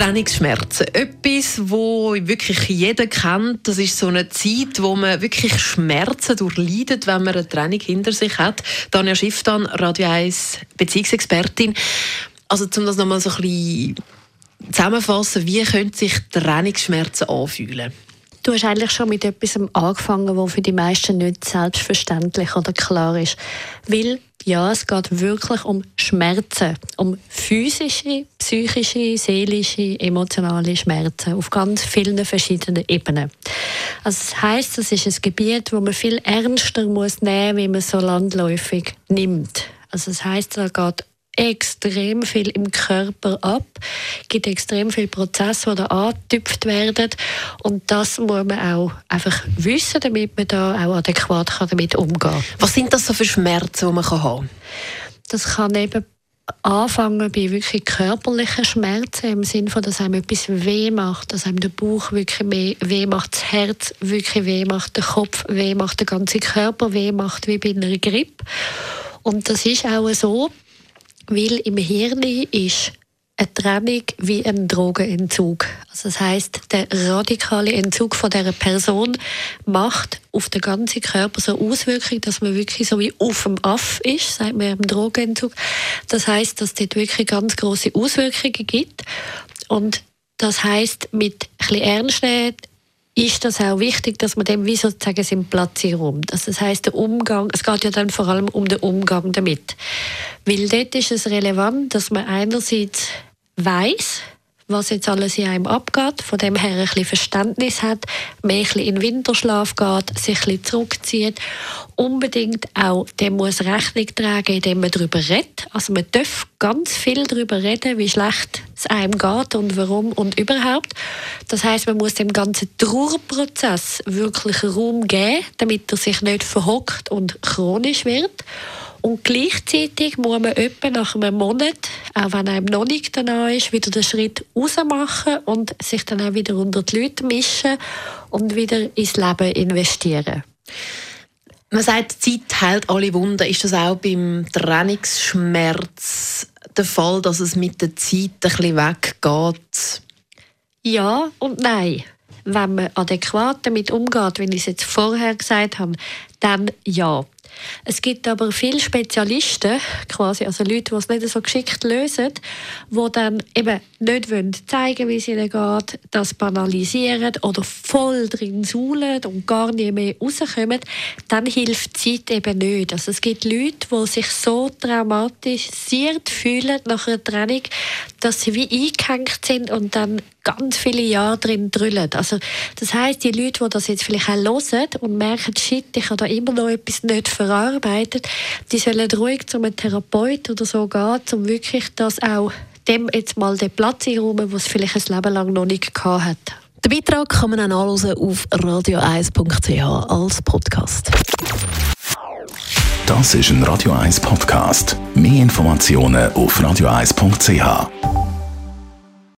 Trennungsschmerzen. Etwas, wo wirklich jeder kennt. Das ist so eine Zeit, wo man wirklich Schmerzen durchleidet, wenn man eine Trennung hinter sich hat. Danja Schifftan, Radio 1 Beziehungsexpertin. Also, um das nochmal so ein bisschen zusammenfassen, wie können sich Trennungsschmerzen anfühlen? Du hast eigentlich schon mit etwas angefangen, was für die meisten nicht selbstverständlich oder klar ist. Weil, ja, es geht wirklich um Schmerzen. Um physische, psychische, seelische, emotionale Schmerzen auf ganz vielen verschiedenen Ebenen. Also das heisst, das ist ein Gebiet, wo man viel ernster muss nehmen muss, wie man so landläufig nimmt. Also das heisst, da geht extrem viel im Körper ab. Es gibt extrem viele Prozesse, die da angetüpft werden. Und das muss man auch einfach wissen, damit man da auch adäquat damit umgehen kann. Was sind das so für Schmerzen, die man haben kann? Das kann eben anfangen bei wirklich körperlichen Schmerzen, im Sinne von, dass einem etwas weh macht, dass einem der Bauch wirklich weh macht, das Herz wirklich weh macht, der Kopf weh macht, der ganze Körper weh macht, wie bei einer Grippe. Und das ist auch so, weil im Hirn ist eine Trennung wie ein Drogenentzug. Also das heißt, der radikale Entzug von der Person macht auf den ganzen Körper so Auswirkungen, dass man wirklich so wie auf dem Aff ist, sagt man im Drogenentzug. Das heißt, dass es dort wirklich ganz große Auswirkungen gibt und das heißt, mit bisschen Ernst nehmen, ist das auch wichtig, dass man dem wie sozusagen seinen Platz räumt. Also das heißt der Umgang, es geht ja dann vor allem um den Umgang damit. Weil dort ist es relevant, dass man einerseits weiß, was jetzt alles in einem abgeht, von dem her ein bisschen Verständnis hat, mehr ein bisschen in Winterschlaf geht, sich ein bisschen zurückzieht, unbedingt auch dem muss Rechnung tragen, indem man darüber redet. Also man darf ganz viel darüber reden, wie schlecht es einem geht und warum und überhaupt. Das heißt, man muss dem ganzen Trauerprozess wirklich Raum geben, damit er sich nicht verhockt und chronisch wird. Und gleichzeitig muss man etwa nach einem Monat, auch wenn einem noch nicht danach ist, wieder den Schritt raus machen und sich dann auch wieder unter die Leute mischen und wieder ins Leben investieren. Man sagt, die Zeit heilt alle Wunden. Ist das auch beim Trennungsschmerz der Fall, dass es mit der Zeit ein bisschen weggeht? Ja und nein. Wenn man adäquat damit umgeht, wie ich es jetzt vorher gesagt habe, dann ja. Es gibt aber viele Spezialisten, quasi, also Leute, die es nicht so geschickt lösen, die dann eben nicht wollen zeigen wie es ihnen geht, das banalisieren oder voll drin suhlen und gar nicht mehr rauskommen, dann hilft die Zeit eben nicht. Also es gibt Leute, die sich so traumatisiert fühlen nach einer Trennung, dass sie wie eingehängt sind und dann ganz viele Jahre drin drüllen. Also das heißt, die Leute, die das jetzt vielleicht auch hören und merken, shit, ich habe da immer noch etwas nicht verarbeitet, die sollen ruhig zu einem Therapeut oder so gehen, um wirklich das auch dem jetzt mal den Platz einräumen, was vielleicht ein Leben lang noch nicht gehabt hat. Den Beitrag kann man auch nachlesen auf radio1.ch als Podcast. Das ist ein Radio 1 Podcast. Mehr Informationen auf radio1.ch.